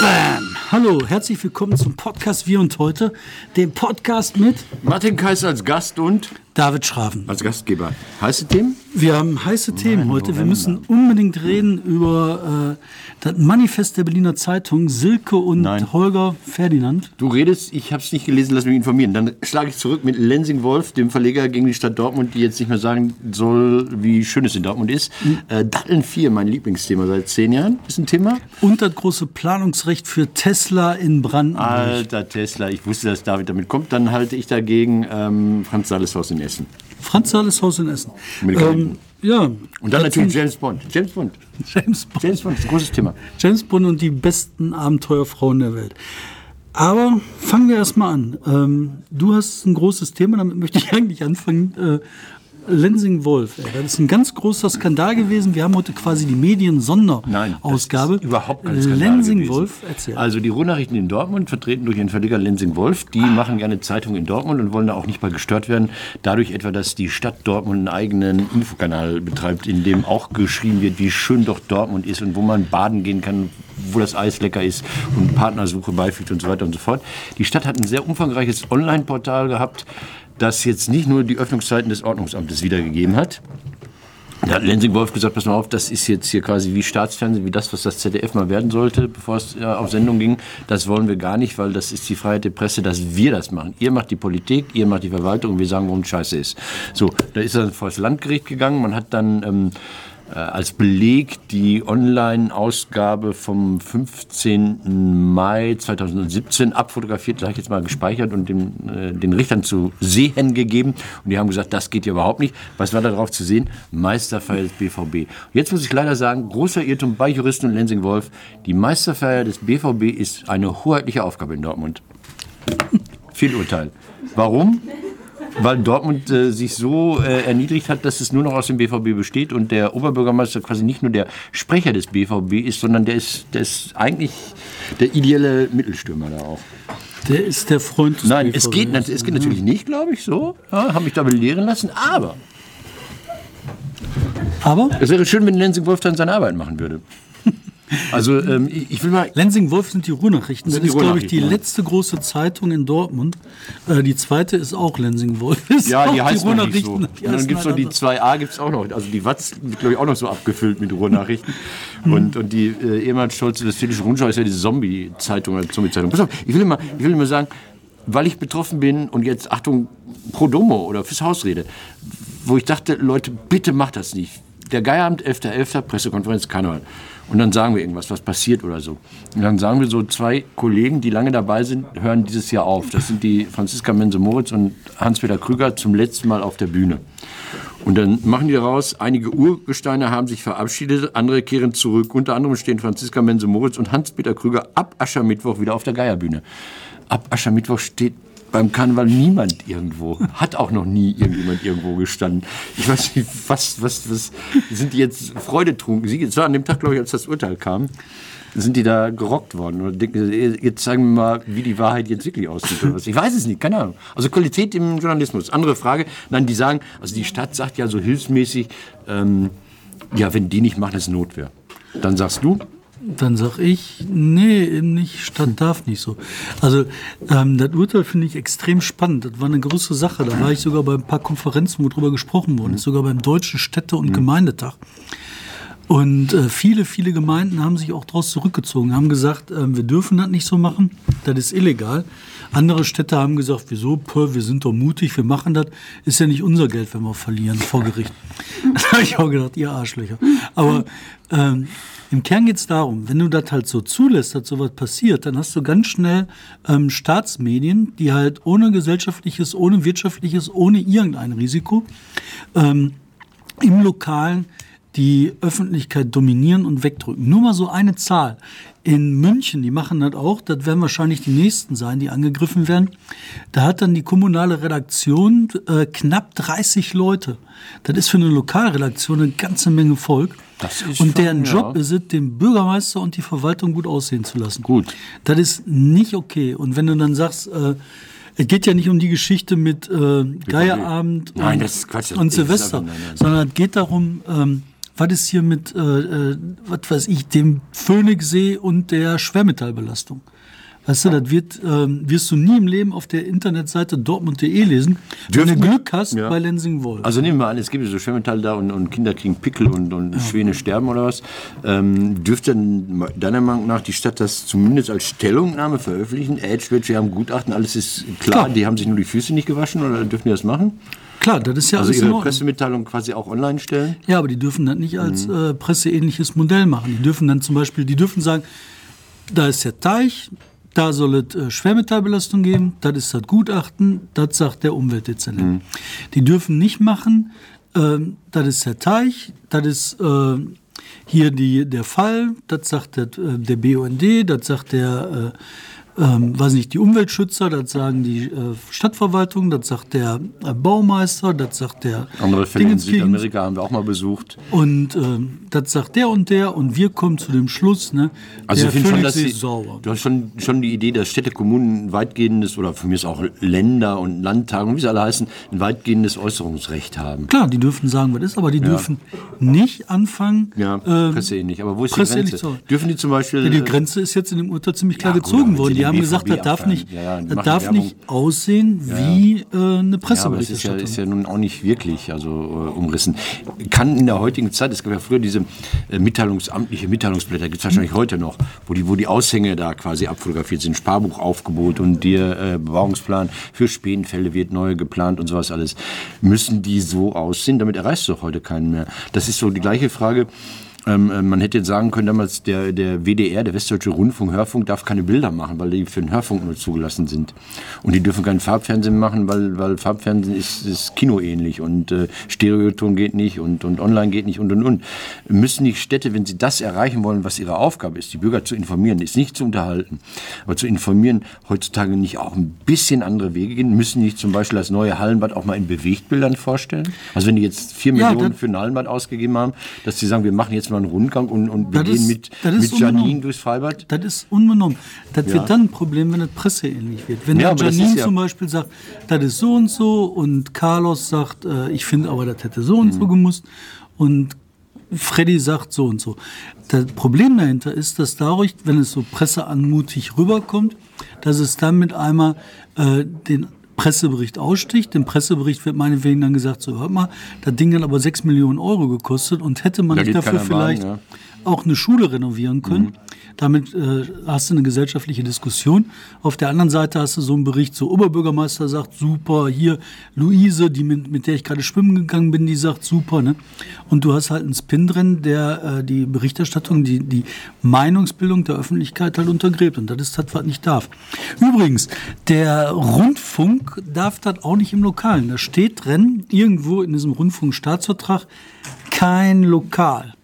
Bam! Hallo, herzlich willkommen zum Podcast Wir und Heute, dem Podcast mit Martin Kaiser als Gast und David Schraven. als Gastgeber. Heiße Themen? Wir haben heiße Themen heute. Wir müssen unbedingt reden über äh, das Manifest der Berliner Zeitung, Silke und Nein. Holger Ferdinand. Du redest, ich habe es nicht gelesen, lass mich informieren. Dann schlage ich zurück mit Lensing Wolf, dem Verleger gegen die Stadt Dortmund, die jetzt nicht mehr sagen soll, wie schön es in Dortmund ist. Äh, Datteln 4, mein Lieblingsthema seit zehn Jahren, ist ein Thema. Und das große Planungsrecht für Tesla in Brandenburg. Alter Tesla, ich wusste, dass David damit kommt. Dann halte ich dagegen ähm, Franz Saleshaus in Essen. Franz Saleshaus in Essen. Ähm, ja. Und dann das natürlich James Bond. James Bond. James Bond. James Bond ist ein großes Thema. James Bond und die besten Abenteuerfrauen der Welt. Aber fangen wir erstmal an. Ähm, du hast ein großes Thema, damit möchte ich eigentlich anfangen. Äh, Lensing Wolf, das ist ein ganz großer Skandal gewesen. Wir haben heute quasi die Medien-Sonderausgabe. überhaupt kein Skandal Lensing gewesen. Wolf, erzähl. Also die Ruhrnachrichten in Dortmund, vertreten durch ihren Verleger Lensing Wolf, die machen gerne Zeitung in Dortmund und wollen da auch nicht mal gestört werden. Dadurch etwa, dass die Stadt Dortmund einen eigenen Infokanal betreibt, in dem auch geschrieben wird, wie schön doch Dortmund ist und wo man baden gehen kann, wo das Eis lecker ist und Partnersuche beifügt und so weiter und so fort. Die Stadt hat ein sehr umfangreiches Online-Portal gehabt, das jetzt nicht nur die Öffnungszeiten des Ordnungsamtes wiedergegeben hat, da hat Lensing-Wolf gesagt, pass mal auf, das ist jetzt hier quasi wie Staatsfernsehen, wie das, was das ZDF mal werden sollte, bevor es äh, auf Sendung ging. Das wollen wir gar nicht, weil das ist die Freiheit der Presse, dass wir das machen. Ihr macht die Politik, ihr macht die Verwaltung wir sagen, warum Scheiße ist. So, da ist er vor das Landgericht gegangen. Man hat dann ähm, äh, als Beleg die Online-Ausgabe vom 15. Mai 2017 abfotografiert, sage ich jetzt mal gespeichert und dem, äh, den Richtern zu sehen gegeben. Und die haben gesagt, das geht ja überhaupt nicht. Was war da drauf zu sehen? Meisterfeier des BVB. Jetzt muss ich leider sagen, großer Irrtum bei Juristen und Lensing-Wolf. Die Meisterfeier des BVB ist eine hoheitliche Aufgabe in Dortmund. Fehlurteil. Warum? Weil Dortmund äh, sich so äh, erniedrigt hat, dass es nur noch aus dem BVB besteht und der Oberbürgermeister quasi nicht nur der Sprecher des BVB ist, sondern der ist, der ist eigentlich der ideelle Mittelstürmer da auch. Der ist der Freund des Nein, BVB. es geht, es geht natürlich nicht, glaube ich, so. Ja, habe mich da belehren lassen, aber Aber es wäre schön, wenn Lensing Wolf dann seine Arbeit machen würde. Also ähm, ich will mal Lensing Wolf sind die Ruhrnachrichten. Das die ist, glaube ich, die ja. letzte große Zeitung in Dortmund. Äh, die zweite ist auch Lensing Wolf. Ist Ja, die heißt noch nicht so. Ruhrnachrichten. Und Die dann gibt es noch die halt 2a, gibt es auch noch. Also die Watz wird, glaube ich, auch noch so abgefüllt mit Ruhrnachrichten. und, und die äh, ehemals stolze Westfälische Rundschau ist ja die Zombie-Zeitung oder Zombie-Zeitung. Pass auf, ich will immer, ich will immer sagen, weil ich betroffen bin und jetzt, Achtung, pro Domo oder fürs Haus rede, wo ich dachte, Leute, bitte macht das nicht. Der Geierabend, 11.11., Pressekonferenz, Karneval. Und dann sagen wir irgendwas, was passiert oder so. Und dann sagen wir so, zwei Kollegen, die lange dabei sind, hören dieses Jahr auf. Das sind die Franziska Mense-Moritz und Hans-Peter Krüger zum letzten Mal auf der Bühne. Und dann machen die daraus, einige Urgesteine haben sich verabschiedet, andere kehren zurück. Unter anderem stehen Franziska Mense-Moritz und Hans-Peter Krüger ab Aschermittwoch wieder auf der Geierbühne. Ab Aschermittwoch steht beim Karneval niemand irgendwo. Hat auch noch nie irgendjemand irgendwo gestanden. Ich weiß nicht, was, was, was, sind die jetzt freudetrunken? Sie, es war an dem Tag, glaube ich, als das Urteil kam, sind die da gerockt worden? Oder denken sie, jetzt zeigen wir mal, wie die Wahrheit jetzt wirklich aussieht oder was? Ich weiß es nicht, keine Ahnung. Also Qualität im Journalismus. Andere Frage. Nein, die sagen, also die Stadt sagt ja so hilfsmäßig, ähm, ja, wenn die nicht machen, ist Notwehr. Dann sagst du, Dann sag ich, nee, eben nicht, Stadt darf nicht so. Also ähm, das Urteil finde ich extrem spannend. Das war eine große Sache. Da war ich sogar bei ein paar Konferenzen, wo drüber gesprochen wurde. Sogar beim Deutschen Städte- und Gemeindetag. Und äh, viele, viele Gemeinden haben sich auch daraus zurückgezogen, haben gesagt, ähm, wir dürfen das nicht so machen, das ist illegal. Andere Städte haben gesagt, wieso, Pö, wir sind doch mutig, wir machen das, ist ja nicht unser Geld, wenn wir verlieren vor Gericht. da habe ich auch gedacht, ihr Arschlöcher. Aber ähm, im Kern geht es darum, wenn du das halt so zulässt, dass sowas passiert, dann hast du ganz schnell ähm, Staatsmedien, die halt ohne gesellschaftliches, ohne wirtschaftliches, ohne irgendein Risiko ähm, im Lokalen die Öffentlichkeit dominieren und wegdrücken. Nur mal so eine Zahl. In München, die machen das auch, das werden wahrscheinlich die nächsten sein, die angegriffen werden. Da hat dann die kommunale Redaktion äh, knapp 30 Leute. Das ist für eine Lokalredaktion eine ganze Menge Volk. Das ist und deren schon, ja. Job ist es, den Bürgermeister und die Verwaltung gut aussehen zu lassen. Gut. Das ist nicht okay. Und wenn du dann sagst, äh, es geht ja nicht um die Geschichte mit äh, Geierabend Nein, und, Quatsch, und Silvester, sondern es geht darum, ähm, was ist hier mit, äh, äh, was weiß ich, dem Phoenixsee und der Schwermetallbelastung? Weißt du, das wird, ähm, wirst du nie im Leben auf der Internetseite dortmund.de lesen, wenn du Glück hast Ja. bei Lensing-Wolf. Also nehmen wir an, es gibt so Schwermetalle da und, und Kinder kriegen Pickel und, und Schwäne sterben oder was. Ähm, dürfte deiner Meinung nach die Stadt das zumindest als Stellungnahme veröffentlichen? Edgewood, wir haben Gutachten, alles ist klar, Klar. die haben sich nur die Füße nicht gewaschen oder dürfen die das machen? Klar, das ist ja Also alles ihre. Pressemitteilung quasi auch online stellen? Ja, aber die dürfen das nicht als Mhm. äh, presseähnliches Modell machen. Die dürfen dann zum Beispiel, die dürfen sagen, da ist der Teich, da soll es äh, Schwermetallbelastung geben, das ist das Gutachten, das sagt der Umweltdezernent. Mhm. Die dürfen nicht machen, ähm, das ist der Teich, das ist äh, hier die, der Fall, das sagt der, äh, der BUND, das sagt der, äh, ähm, weiß nicht, die Umweltschützer, das sagen die äh, Stadtverwaltung, das sagt der äh, Baumeister, das sagt der Andere Fälle in. Südamerika haben wir auch mal besucht. Und ähm, das sagt der und der und wir kommen zu dem Schluss, ne? Also ich finde schon, dass ist sauber. du hast schon, schon die Idee, dass Städte, Kommunen ein weitgehendes oder von mir ist auch Länder und Landtage, wie sie alle heißen, ein weitgehendes Äußerungsrecht haben. Klar, die dürfen sagen, was ist, aber die dürfen nicht anfangen. Ja, ähm, presseähnlich. Aber wo ist die Grenze? Dürfen die zum Beispiel... Ja, die Grenze ist jetzt in dem Urteil ziemlich klar Ja, gut, gezogen wenn worden. Die haben gesagt, BVB das darf nicht, ja, ja, das darf Werbung. nicht aussehen wie äh, eine Ja, aber das ist ja, Presseberichterstattung. ist ja nun auch nicht wirklich also, äh, umrissen. Kann in der heutigen Zeit, es gab ja früher diese äh, Mitteilungsamtliche Mitteilungsblätter, gibt es wahrscheinlich heute noch, wo die, wo die Aushänge da quasi abfotografiert sind, Sparbuchaufgebot und der äh, Bebauungsplan für Spähenfälle wird neu geplant und sowas alles. Müssen die so aussehen? Damit erreichst du doch heute keinen mehr. Das ist so die gleiche Frage. Ähm, äh, man hätte jetzt sagen können, damals der, der WDR, der Westdeutsche Rundfunk, Hörfunk, darf keine Bilder machen, weil die für den Hörfunk nur zugelassen sind. Und die dürfen kein Farbfernsehen machen, weil, weil Farbfernsehen ist, ist kinoähnlich und äh, Stereoton geht nicht und, und online geht nicht und und und. Müssen die Städte, wenn sie das erreichen wollen, was ihre Aufgabe ist, die Bürger zu informieren, ist nicht zu unterhalten, aber zu informieren, heutzutage nicht auch ein bisschen andere Wege gehen? Müssen die nicht zum Beispiel das neue Hallenbad auch mal in Bewegtbildern vorstellen? Also wenn die jetzt vier Millionen für ein Hallenbad ausgegeben haben, dass sie sagen, wir machen jetzt mal einen Rundgang und, und wir Das gehen mit, mit Janine unbenommen. durchs Freibad. Das ist unbenommen. Das Ja. wird dann ein Problem, wenn das presseähnlich wird. Wenn Ja, Janine ja- zum Beispiel sagt, das ist so und so und Carlos sagt, äh, ich finde aber, das hätte so und Mhm. so gemusst und Freddy sagt so und so. Das Problem dahinter ist, dass dadurch, wenn es so presseanmutig rüberkommt, dass es dann mit einmal äh, den Pressebericht aussticht. Im Pressebericht wird meinetwegen dann gesagt, so hört mal, das Ding hat aber 6 Millionen Euro gekostet und hätte man Da nicht dafür vielleicht ja. Auch eine Schule renovieren können. Damit äh, hast du eine gesellschaftliche Diskussion. Auf der anderen Seite hast du so einen Bericht, so Oberbürgermeister sagt, super, hier Luise, die mit, mit der ich gerade schwimmen gegangen bin, die sagt, super. Ne? Und du hast halt einen Spin drin, der äh, die Berichterstattung, die, die Meinungsbildung der Öffentlichkeit halt untergräbt. Und das ist das, was nicht darf. Übrigens, der Rundfunk darf das auch nicht im Lokalen. Da steht drin, irgendwo in diesem Rundfunkstaatsvertrag, kein Lokal.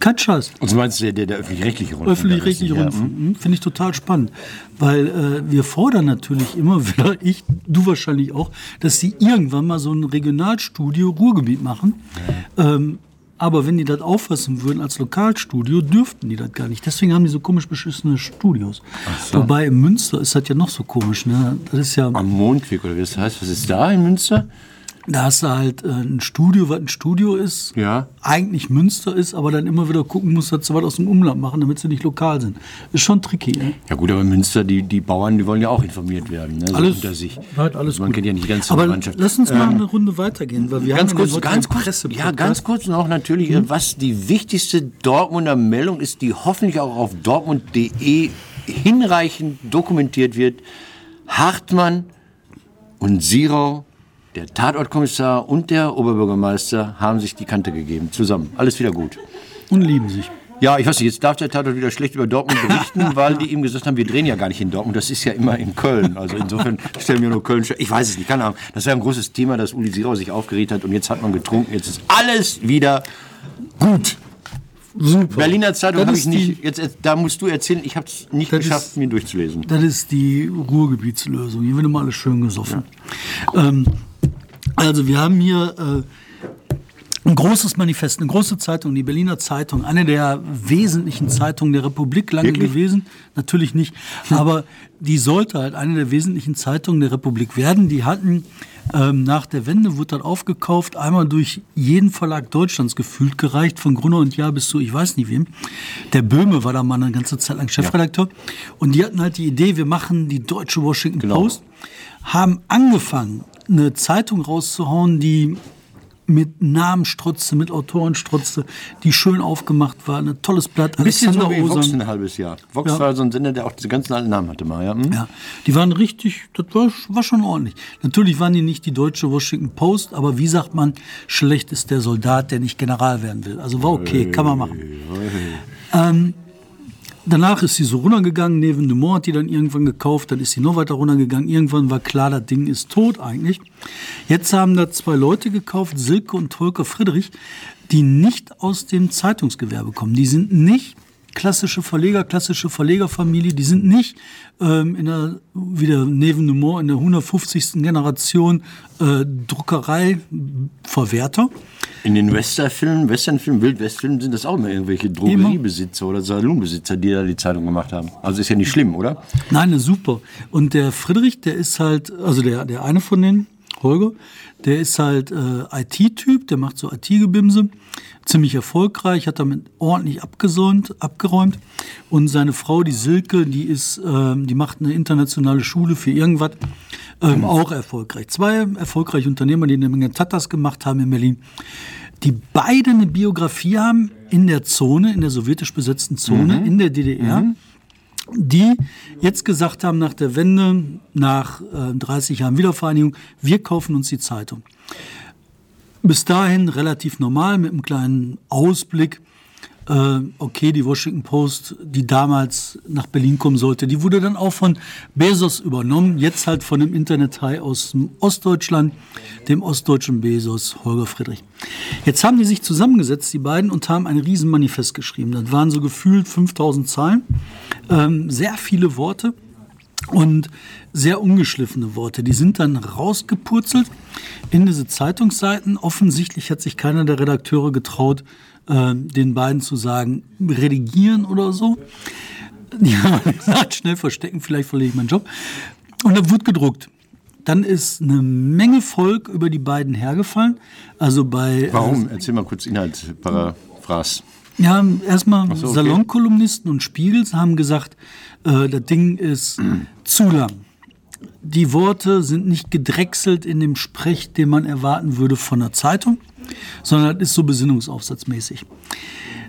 Kein Scheiß. Und so meinst du der, der, öffentlich-rechtliche Rundfunk? Öffentlich-rechtliche Ja, Rundfunk. Mhm. Finde ich total spannend. Weil äh, wir fordern natürlich immer wieder, ich, du wahrscheinlich auch, dass sie irgendwann mal so ein Regionalstudio Ruhrgebiet machen. Ähm, aber wenn die das auffassen würden als Lokalstudio, dürften die das gar nicht. Deswegen haben die so komisch beschissene Studios. Wobei in Münster ist das ja noch so komisch. Ne? Das ist ja, Am Mondweg oder wie das heißt. Was ist da in Münster? Da hast du halt äh, ein Studio, was ein Studio ist, Ja. eigentlich Münster ist, aber dann immer wieder gucken muss, dass sie was aus dem Umland machen, damit sie nicht lokal sind. Ist schon tricky. Ne? Ja gut, aber Münster, die, die Bauern, die wollen ja auch informiert werden. Ne? so Alles, unter sich. Halt alles Man gut. kennt ja nicht die ganze Aber Mannschaft. lass uns mal eine Runde weitergehen, weil wir Ganz haben kurz, ja ganz kurz, ja, Pressepodcast. ganz kurz noch natürlich, äh, was die wichtigste Dortmunder Meldung ist, die hoffentlich auch auf dortmund.de hinreichend dokumentiert wird. Hartmann und Sirau, der Tatortkommissar und der Oberbürgermeister haben sich die Kante gegeben, zusammen. Alles wieder gut. Und lieben sich. Ja, ich weiß nicht, jetzt darf der Tatort wieder schlecht über Dortmund berichten, weil die ihm gesagt haben, wir drehen ja gar nicht in Dortmund, das ist ja immer in Köln. Also insofern stellen wir nur Köln. Ich weiß es nicht, keine Ahnung. Das war ein großes Thema, dass Uli Sirau sich aufgeregt hat und jetzt hat man getrunken, jetzt ist alles wieder gut. Super. Berliner Zeitung Das habe ich nicht, jetzt, da musst du erzählen, ich habe es nicht Das geschafft, ist- mir durchzulesen. Das ist die Ruhrgebietslösung. Hier wird immer alles schön gesoffen. Ähm, also wir haben hier ein großes Manifest, eine große Zeitung, die Berliner Zeitung, eine der wesentlichen Zeitungen der Republik lange Wirklich? gewesen. Natürlich nicht, aber die sollte halt eine der wesentlichen Zeitungen der Republik werden. Die hatten ähm, nach der Wende, wurde dann aufgekauft, einmal durch jeden Verlag Deutschlands gefühlt gereicht, von Gruner und Jahr bis zu ich weiß nicht wem. Der Böhme war da mal eine ganze Zeit lang Chefredakteur. Und die hatten halt die Idee, wir machen die deutsche Washington Genau. Post, haben angefangen, eine Zeitung rauszuhauen, die mit Namenstrotze, mit Autorenstrotze, die schön aufgemacht war, ein tolles Blatt. Ein bisschen so wie Vox ein halbes Jahr. Vox Ja. war so ein Sender, der auch diese ganzen alten Namen hatte mal. Ja? Hm? Ja, die waren richtig, das war, war schon ordentlich. Natürlich waren die nicht die deutsche Washington Post, aber wie sagt man, schlecht ist der Soldat, der nicht General werden will. Also war okay, kann man machen. Ähm, danach ist sie so runtergegangen, Neven Dumont hat die dann irgendwann gekauft, dann ist sie noch weiter runtergegangen. Irgendwann war klar, das Ding ist tot eigentlich. Jetzt haben da zwei Leute gekauft, Silke und Volker Friedrich, die nicht aus dem Zeitungsgewerbe kommen. Die sind nicht klassische Verleger, klassische Verlegerfamilie, die sind nicht ähm, in der, wieder Neven Dumont in der 150. Generation äh, Druckereiverwerter. In den Westernfilmen, Westernfilmen, Wildwestfilmen sind das auch immer irgendwelche Drogeriebesitzer oder Salonbesitzer, die da die Zeitung gemacht haben. Also ist ja nicht schlimm, oder? Nein, super. Und der Friedrich, der ist halt, also der, der eine von denen, Holger, der ist halt äh, IT-Typ, der macht so IT-Gebimse, ziemlich erfolgreich, hat damit ordentlich abgesäumt, abgeräumt. Und seine Frau, die Silke, die ist, ähm, die macht eine internationale Schule für irgendwas, ähm, auch erfolgreich. Zwei erfolgreiche Unternehmer, die eine Menge Tatas gemacht haben in Berlin, die beide eine Biografie haben in der Zone, in der sowjetisch besetzten Zone, in der DDR die jetzt gesagt haben nach der Wende, nach äh, 30 Jahren Wiedervereinigung, wir kaufen uns die Zeitung. Bis dahin relativ normal mit einem kleinen Ausblick. Äh, okay, die Washington Post, die damals nach Berlin kommen sollte, die wurde dann auch von Bezos übernommen. Jetzt halt von dem Internet-Hai aus dem Ostdeutschland, dem ostdeutschen Bezos, Holger Friedrich. Jetzt haben die sich zusammengesetzt, die beiden, und haben ein Riesenmanifest geschrieben. Das waren so gefühlt 5000 Zeilen, ähm, sehr viele Worte und sehr ungeschliffene Worte. Die sind dann rausgepurzelt in diese Zeitungsseiten. Offensichtlich hat sich keiner der Redakteure getraut, äh, den beiden zu sagen, redigieren oder so. Die haben gesagt, schnell verstecken, vielleicht verliere ich meinen Job. Und dann wurde gedruckt. Dann ist eine Menge Volk über die beiden hergefallen. Also bei äh, Warum? Erzähl mal kurz Inhalt, Paraphrase. ja, erstmal so, okay. Salonkolumnisten und Spiegels haben gesagt, äh, das Ding ist zu lang. Die Worte sind nicht gedrechselt in dem Sprech, den man erwarten würde von einer Zeitung, sondern das ist so besinnungsaufsatzmäßig.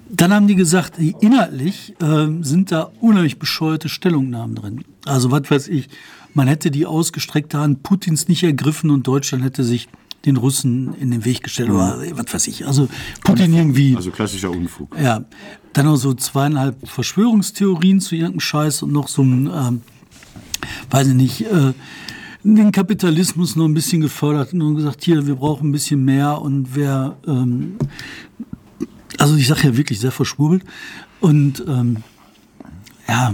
Dann haben die gesagt, die inhaltlich äh, sind da unheimlich bescheuerte Stellungnahmen drin. Also was weiß ich, man hätte die ausgestreckte Hand Putins nicht ergriffen und Deutschland hätte sich den Russen in den Weg gestellt oder was weiß ich. Also Putin irgendwie. Also klassischer Unfug. Ja, dann noch so zweieinhalb Verschwörungstheorien zu irgendeinem Scheiß und noch so ein, ähm, weiß ich nicht, äh, den Kapitalismus noch ein bisschen gefördert und gesagt, hier, wir brauchen ein bisschen mehr und wer, ähm, also ich sage ja wirklich sehr verschwurbelt und ähm, ja,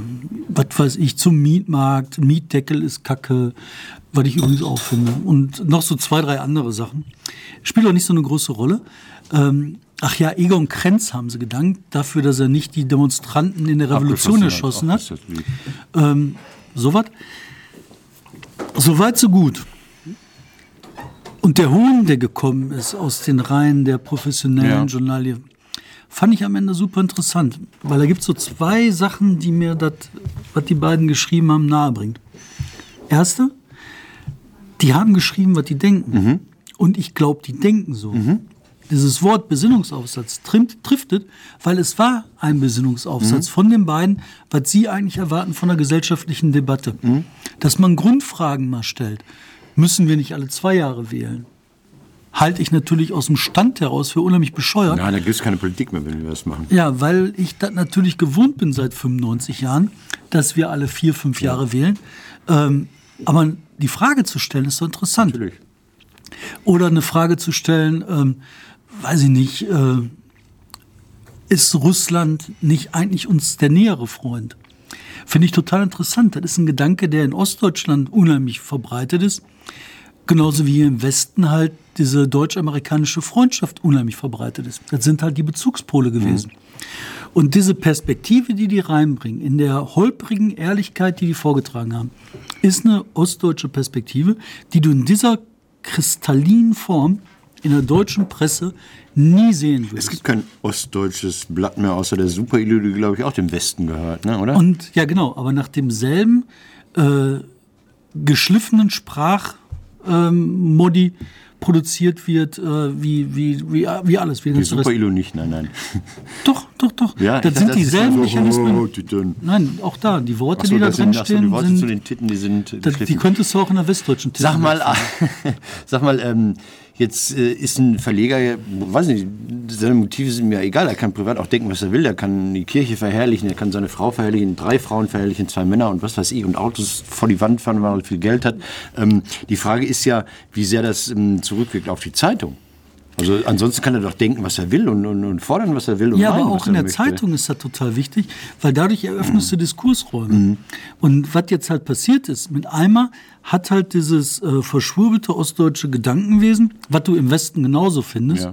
was weiß ich, zum Mietmarkt, Mietdeckel ist Kacke, was ich übrigens auch finde. Und noch so zwei, drei andere Sachen. Spielt auch nicht so eine große Rolle. Ähm, ach ja, Egon Krenz haben sie gedankt dafür, dass er nicht die Demonstranten in der Revolution erschossen hat. Ach, Soweit. Soweit, so gut. Und der Hohn, der gekommen ist aus den Reihen der professionellen Ja. Journalie, fand ich am Ende super interessant. Weil da gibt es so zwei Sachen, die mir das, was die beiden geschrieben haben, nahebringt. Erste, die haben geschrieben, was die denken. Und ich glaube, die denken so. Dieses Wort Besinnungsaufsatz trimmt, triftet, weil es war ein Besinnungsaufsatz von den beiden, was sie eigentlich erwarten von der gesellschaftlichen Debatte. Dass man Grundfragen mal stellt. Müssen wir nicht alle zwei Jahre wählen? Halte ich natürlich aus dem Stand heraus für unheimlich bescheuert. Ja, da gibt es keine Politik mehr, wenn wir das machen. Ja, weil ich das natürlich gewohnt bin seit 95 Jahren, dass wir alle vier, fünf Jahre wählen. Ähm, aber die Frage zu stellen ist so interessant. Natürlich. Oder eine Frage zu stellen, ähm, weiß ich nicht, äh, ist Russland nicht eigentlich uns der nähere Freund? Finde ich total interessant. Das ist ein Gedanke, der in Ostdeutschland unheimlich verbreitet ist. Genauso wie im Westen halt diese deutsch-amerikanische Freundschaft unheimlich verbreitet ist. Das sind halt die Bezugspole gewesen. Und diese Perspektive, die die reinbringen, in der holprigen Ehrlichkeit, die die vorgetragen haben, ist eine ostdeutsche Perspektive, die du in dieser kristallinen Form in der deutschen Presse nie sehen Es würdest. gibt kein ostdeutsches Blatt mehr, außer der Super-Ilu, die, glaube ich, auch dem Westen gehört, ne, oder? Und ja, genau, aber nach demselben äh, geschliffenen Sprachmodi ähm, produziert wird, äh, wie, wie, wie, wie alles. Wie die. Super-Ilu nicht, nein, nein. Doch, doch, doch. Ja, das sind dieselben so, Mechanismen. Oh, Titan. Nein, auch da, die Worte, so, die da drin sind, ach so, die stehen, Worte zu sind, den Titten, die sind das, die könntest du auch in der westdeutschen Titel Sag mal, sag mal, ähm, jetzt äh, ist ein Verleger, weiß nicht, seine Motive sind mir egal. Er kann privat auch denken, was er will. Er kann die Kirche verherrlichen, er kann seine Frau verherrlichen, drei Frauen verherrlichen, zwei Männer und was weiß ich und Autos vor die Wand fahren, weil er viel Geld hat. Ähm, die Frage ist ja, wie sehr das ähm, zurückwirkt auf die Zeitung. Also ansonsten kann er doch denken, was er will und, und, und fordern, was er will. Und Ja, meinen, aber auch in er der möchte. Zeitung ist das total wichtig, weil dadurch eröffnest du Mhm. Diskursräume. Und was jetzt halt passiert ist, mit einmal hat halt dieses äh, verschwurbelte ostdeutsche Gedankenwesen, was du im Westen genauso findest,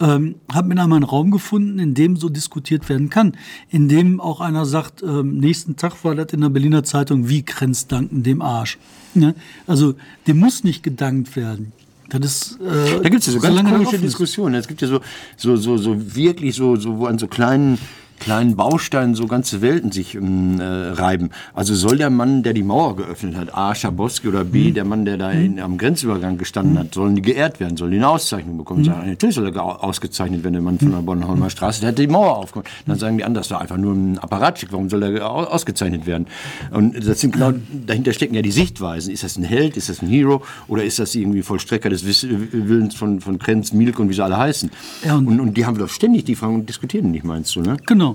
ähm, hat mit einmal einen Raum gefunden, in dem so diskutiert werden kann. In dem auch einer sagt, ähm, nächsten Tag war das in der Berliner Zeitung, wie Krenz danken dem Arsch. Ne? Also dem muss nicht gedankt werden. Das ist, äh, Da gibt es ja so ganz komische. Diskussionen. Es gibt ja so, so, so, so wirklich so, so, wo an so kleinen, kleinen Bausteinen so ganze Welten sich ähm, äh, reiben. Also soll der Mann, der die Mauer geöffnet hat, A. Schabowski oder Mhm. B. der Mann, der da in, am Grenzübergang gestanden hat, sollen die geehrt werden, sollen die eine Auszeichnung Mhm. bekommen? Sagen, natürlich soll er au- ausgezeichnet werden, der Mann von der Bornholmer Straße, der hat die Mauer aufgemacht. Dann sagen die anderen, das war einfach nur ein Apparatschick, warum soll er au- ausgezeichnet werden? Und das sind genau, dahinter stecken ja die Sichtweisen. Ist das ein Held, ist das ein Hero oder ist das irgendwie Vollstrecker des Willens von, von Krenz, Mielke und wie sie alle heißen? Ja, und- und, und die haben wir doch ständig die Fragen und diskutieren nicht, meinst du, ne? Genau.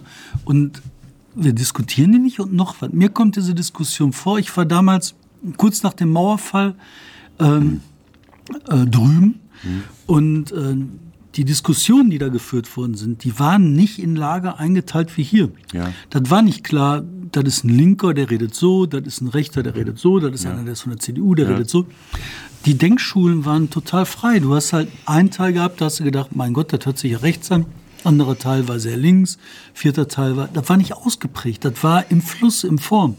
Und wir diskutieren die nicht und noch was. Mir kommt diese Diskussion vor. Ich war damals kurz nach dem Mauerfall ähm, äh, drüben und äh, die Diskussionen, die da geführt worden sind, die waren nicht in Lager eingeteilt wie hier. Ja. Das war nicht klar, das ist ein Linker, der redet so, das ist ein Rechter, der redet so, das ist einer, der ist von der CDU, der redet so. Die Denkschulen waren total frei. Du hast halt einen Teil gehabt, da hast du gedacht, mein Gott, das hört sich ja rechts an. Anderer Teil war sehr links, vierter Teil war, das war nicht ausgeprägt, das war im Fluss, im Form.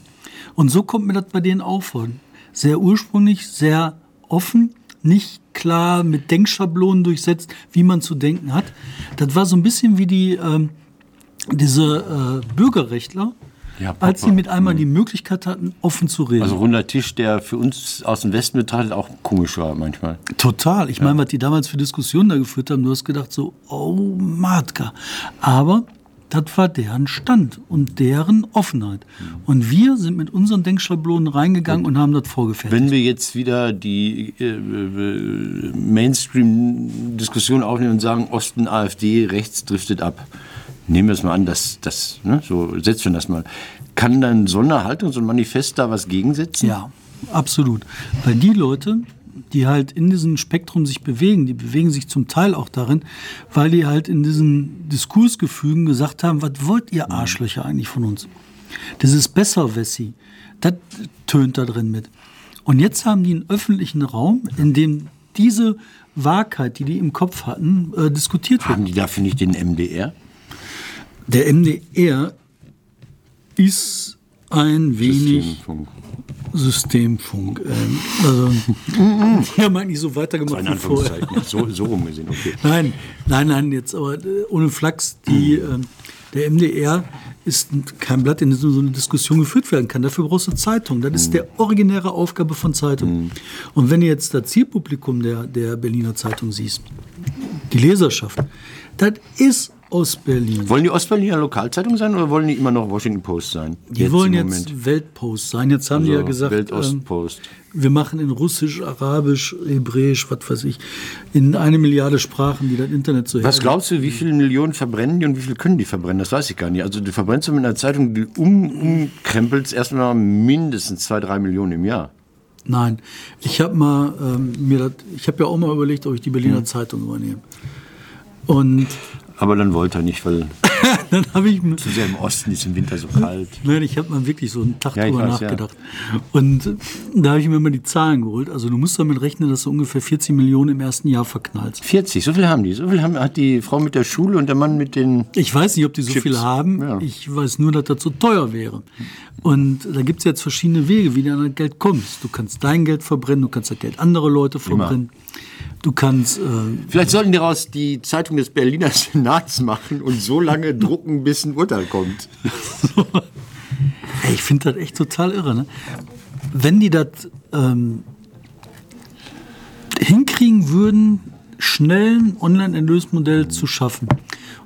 Und so kommt mir das bei denen auch vor. Sehr ursprünglich, sehr offen, nicht klar mit Denkschablonen durchsetzt, wie man zu denken hat. Das war so ein bisschen wie die, ähm, diese äh, Bürgerrechtler, Ja, als sie mit einmal die Möglichkeit hatten, offen zu reden. Also runder Tisch, der für uns aus dem Westen betrachtet auch komisch war manchmal. Total. Ich meine, was die damals für Diskussionen da geführt haben, du hast gedacht so, oh Matka. Aber das war deren Stand und deren Offenheit. Und wir sind mit unseren Denkschablonen reingegangen und haben das vorgefertigt. Wenn wir jetzt wieder die äh, äh, Mainstream-Diskussion aufnehmen und sagen, Osten AfD, rechts driftet ab, nehmen wir es mal an, dass das, ne, so setzen wir das mal. Kann dann so eine Haltung, so ein Manifest da was gegensetzen? Ja, absolut. Weil die Leute, die halt in diesem Spektrum sich bewegen, die bewegen sich zum Teil auch darin, weil die halt in diesen Diskursgefügen gesagt haben, was wollt ihr Arschlöcher eigentlich von uns? Das ist besser, Wessi. Das tönt da drin mit. Und jetzt haben die einen öffentlichen Raum, in dem diese Wahrheit, die die im Kopf hatten, äh, diskutiert wird. Haben die dafür nicht den MDR? Der MDR ist ein wenig Systemfunk. Systemfunk. Ähm, also, wir haben eigentlich so weitergemacht wie vorher. So, so rumgesehen, okay. Nein, nein, nein, jetzt aber äh, ohne Flachs. Die, ähm, der MDR ist kein Blatt, in dem so eine Diskussion geführt werden kann. Dafür brauchst du Zeitung. Das ist der originäre Aufgabe von Zeitung. Und wenn du jetzt das Zielpublikum der, der Berliner Zeitung siehst, die Leserschaft, das ist aus Berlin. Wollen die Ostberliner Lokalzeitung sein oder wollen die immer noch Washington Post sein? Die wollen im jetzt Weltpost sein. Jetzt haben die ja Also gesagt, ähm, Weltostpost. wir machen in Russisch, Arabisch, Hebräisch, was weiß ich, in eine Milliarde Sprachen, die das Internet so Was glaubst du, wie viele Millionen verbrennen die und wie viel können die verbrennen? Das weiß ich gar nicht. Also du verbrennst mit einer Zeitung, die um, umkrempelst, erstmal mindestens zwei, drei Millionen im Jahr. Nein, ich habe mal ähm, mir das, ich habe ja auch mal überlegt, ob ich die Berliner Hm. Zeitung übernehme. Und Aber dann wollte er nicht, weil dann habe ich mir Zu sehr im Osten ist im Winter so kalt. Nein, ich habe mal wirklich so einen Tag Ja, drüber weiß, ja. nachgedacht. Und äh, da habe ich mir mal die Zahlen geholt. Also du musst damit rechnen, dass du ungefähr 40 Millionen im ersten Jahr verknallst. 40, so viel haben die. So viel haben, hat die Frau mit der Schule und der Mann mit den. Ich weiß nicht, ob die so Chips. viel haben. Ja. Ich weiß nur, dass das so teuer wäre. Und da gibt es jetzt verschiedene Wege, wie du an das Geld kommst. Du kannst dein Geld verbrennen, du kannst das Geld anderer Leute verbrennen. Du kannst, äh, Vielleicht sollten die daraus die Zeitung des Berliner Senats machen und so lange drucken, bis ein Urteil kommt. Ich finde das echt total irre. Ne? Wenn die das ähm, hinkriegen würden, schnell ein Online-Erlösmodell zu schaffen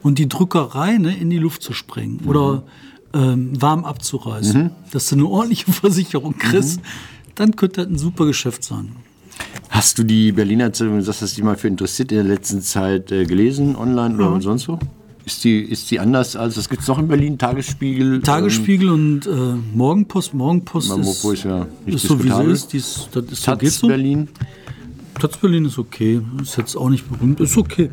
und die Druckerei ne, in die Luft zu sprengen oder ähm, warm abzureißen, dass du eine ordentliche Versicherung kriegst, dann könnte das ein super Geschäft sein. Hast du die Berliner Zeitung, du sagst, hast dich mal für interessiert in der letzten Zeit äh, gelesen, online oder sonst wo? Ist die, ist die anders als, was gibt es noch in Berlin? Tagesspiegel? Tagesspiegel und äh, Morgenpost. Morgenpost Ähm, ist, ist ja ist so wie sie ist. Die ist das ist so, Taz so. Berlin? Taz Berlin ist okay, ist jetzt auch nicht berühmt, ist okay.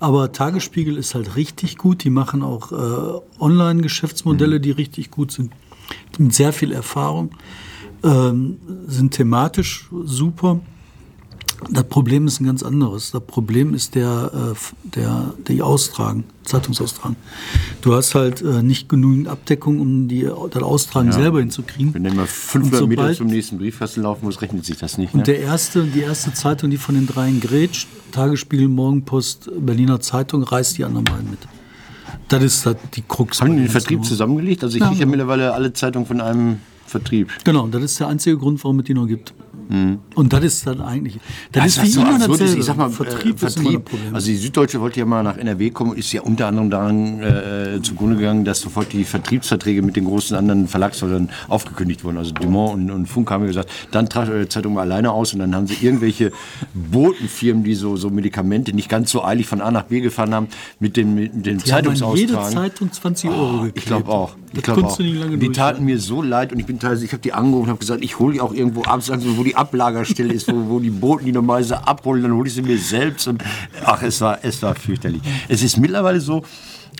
Aber Tagesspiegel ist halt richtig gut. Die machen auch äh, Online-Geschäftsmodelle, die richtig gut sind. Mit sehr viel Erfahrung, ähm, sind thematisch super. Das Problem ist ein ganz anderes. Das Problem ist der, äh, der, die Austragen, Zeitungsaustragen. Du hast halt äh, nicht genügend Abdeckung, um die, das Austragen selber hinzukriegen. Wenn du immer 500 Und Meter sobald- zum nächsten Briefkasten laufen muss, rechnet sich das nicht. Und Ne? der erste, die erste Zeitung, die von den dreien grätscht, Tagesspiegel, Morgenpost, Berliner Zeitung, reißt die anderen beiden mit. Das ist halt die Krux. Haben die den Vertrieb zusammengelegt? Also ich Ja. kriege ja mittlerweile alle Zeitungen von einem Vertrieb. Genau, das ist der einzige Grund, warum es die noch gibt. Und das ist dann eigentlich, das ist was wie so immer absurd dasselbe. Ich sag mal, Vertrieb, äh, ist das Problem. Also die Süddeutsche wollte ja mal nach NRW kommen und ist ja unter anderem daran äh, zugrunde gegangen, dass sofort die Vertriebsverträge mit den großen anderen Verlagshäusern aufgekündigt wurden. Also Dumont und, und Funk haben ja gesagt, dann tragt eure Zeitung mal alleine aus und dann haben sie irgendwelche Botenfirmen, die so, so Medikamente nicht ganz so eilig von A nach B gefahren haben, mit den, mit den die an jede Zeitungsaustragen. Zeitung 20 Euro geklebt. Ich glaube auch. Ich Das konntest auch. die taten mir so leid und ich bin teilweise, ich habe die angerufen und habe gesagt, ich hole die auch irgendwo ab, sagen wo die Ablagerstelle ist, wo, wo die Boten die normalerweise abholen, dann hole ich sie mir selbst und ach, es war, es war fürchterlich. Es ist mittlerweile so,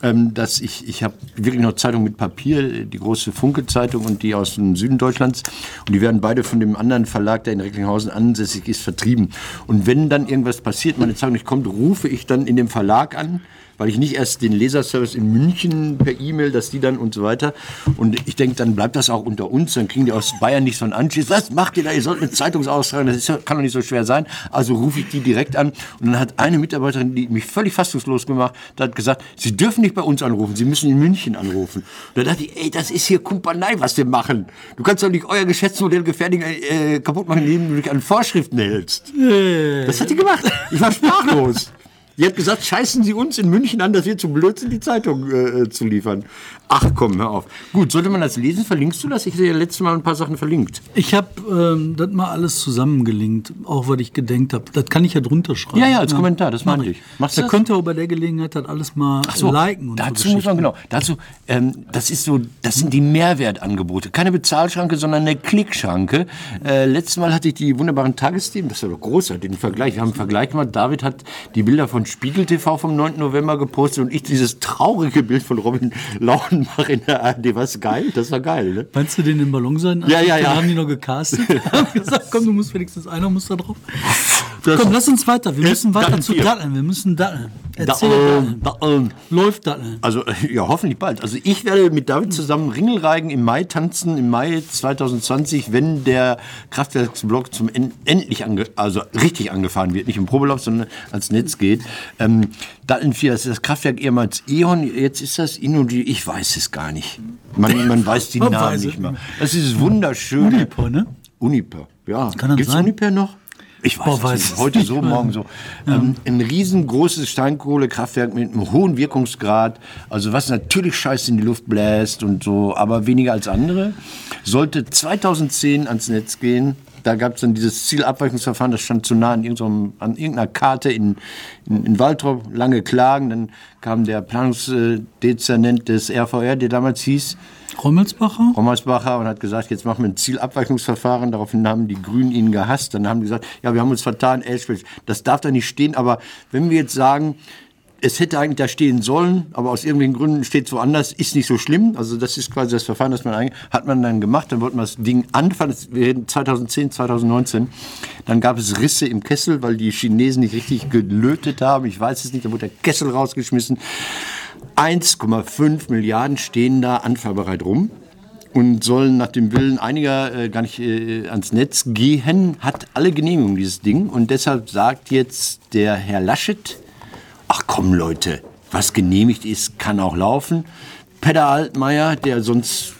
ähm, dass ich, ich habe wirklich noch Zeitungen mit Papier, die große Funke-Zeitung und die aus dem Süden Deutschlands. Und die werden beide von dem anderen Verlag, der in Recklinghausen ansässig ist, vertrieben. Und wenn dann irgendwas passiert, meine Zeitung nicht kommt, rufe ich dann in dem Verlag an, weil ich nicht erst den Leserservice in München per E-Mail, dass die dann und so weiter. Und ich denke, dann bleibt das auch unter uns, dann kriegen die aus Bayern nicht so einen Anschiss. Was macht ihr da? Ihr sollt eine Zeitung austragen, das ist, kann doch nicht so schwer sein. Also rufe ich die direkt an. Und dann hat eine Mitarbeiterin, die mich völlig fassungslos gemacht, hat gesagt, Sie dürfen nicht bei uns anrufen, Sie müssen in München anrufen. Und da dachte ich, ey, das ist hier Kumpanei, was wir machen. Du kannst doch nicht euer Geschäftsmodell gefährlich äh, kaputt machen, indem du dich an Vorschriften hältst. Das hat die gemacht. Ich war sprachlos. Die hat gesagt, scheißen Sie uns in München an, dass wir zu blöd sind, die Zeitung äh, zu liefern. Ach komm, hör auf. Gut, sollte man das lesen? Verlinkst du das? Ich habe ja letztes Mal ein paar Sachen verlinkt. Ich habe ähm, das mal alles zusammengelinkt, auch was ich gedenkt habe. Das kann ich ja drunter schreiben. Ja, ja, als Kommentar, das meinte ich. Machst da das? könnt ihr auch bei der Gelegenheit das alles mal So, liken. Und dazu so muss man genau. Dazu, ähm, das ist so, das sind die Mehrwertangebote, keine Bezahlschranke, sondern eine Klickschranke. Äh, letztes Mal hatte ich die wunderbaren Tagesthemen, das war doch großartig, den Vergleich. Wir haben einen Vergleich gemacht. David hat die Bilder von Spiegel TV vom 9. November gepostet und ich dieses traurige Bild von Robin Lauenbach in der ARD. Was geil? Das war geil, ne? Meinst du den in Ballon sein? Ja, ja, Da ja. haben die noch gecastet. haben gesagt, komm, du musst wenigstens einer muss da drauf. komm, lass uns weiter. Wir müssen weiter zu. Datteln. Wir müssen Datteln. Erzähl Datteln, Datteln. Datteln. Läuft Datteln. Also äh, ja, hoffentlich bald. Also ich werde mit David zusammen Ringelreigen im Mai tanzen, im Mai 2020, wenn der Kraftwerksblock zum en endlich also richtig angefahren wird, nicht im Probelauf, sondern ans Netz geht. Ähm, Datteln 4, das ist das Kraftwerk ehemals E.ON, jetzt ist das Innogy, ich weiß es gar nicht. Man, man weiß die Man Namen weiß nicht mehr. Das ist dieses wunderschöne... Uniper, ne? Uniper, ja. Kann das Gibt's sein? Uniper noch? Ich weiß, Boah, es weiß nicht. es heute nicht so, morgen so. Ähm, ein riesengroßes Steinkohlekraftwerk mit einem hohen Wirkungsgrad, also was natürlich Scheiß in die Luft bläst und so, aber weniger als andere, sollte 2010 ans Netz gehen. Da gab es dann dieses Zielabweichungsverfahren, das stand zu nah an, irgendeinem, an irgendeiner Karte in, in, in Waltrop, lange Klagen. Dann kam der Planungsdezernent des RVR, der damals hieß, Rommelsbacher? Rommersbacher und hat gesagt, jetzt machen wir ein Zielabweichungsverfahren. Daraufhin haben die Grünen ihn gehasst. Dann haben die gesagt, ja, wir haben uns vertan, Elspeth, das darf da nicht stehen. Aber wenn wir jetzt sagen, es hätte eigentlich da stehen sollen, aber aus irgendwelchen Gründen steht es woanders, ist nicht so schlimm. Also das ist quasi das Verfahren, das man eigentlich, hat man dann gemacht, dann wollte man das Ding anfangen, wir reden 2010, 2019, dann gab es Risse im Kessel, weil die Chinesen nicht richtig gelötet haben, ich weiß es nicht, da wurde der Kessel rausgeschmissen. 1,5 Milliarden stehen da anfahrbereit rum und sollen nach dem Willen einiger äh, gar nicht äh, ans Netz gehen, hat alle Genehmigungen dieses Ding und deshalb sagt jetzt der Herr Laschet, ach komm Leute, was genehmigt ist, kann auch laufen. Peter Altmaier, der sonst...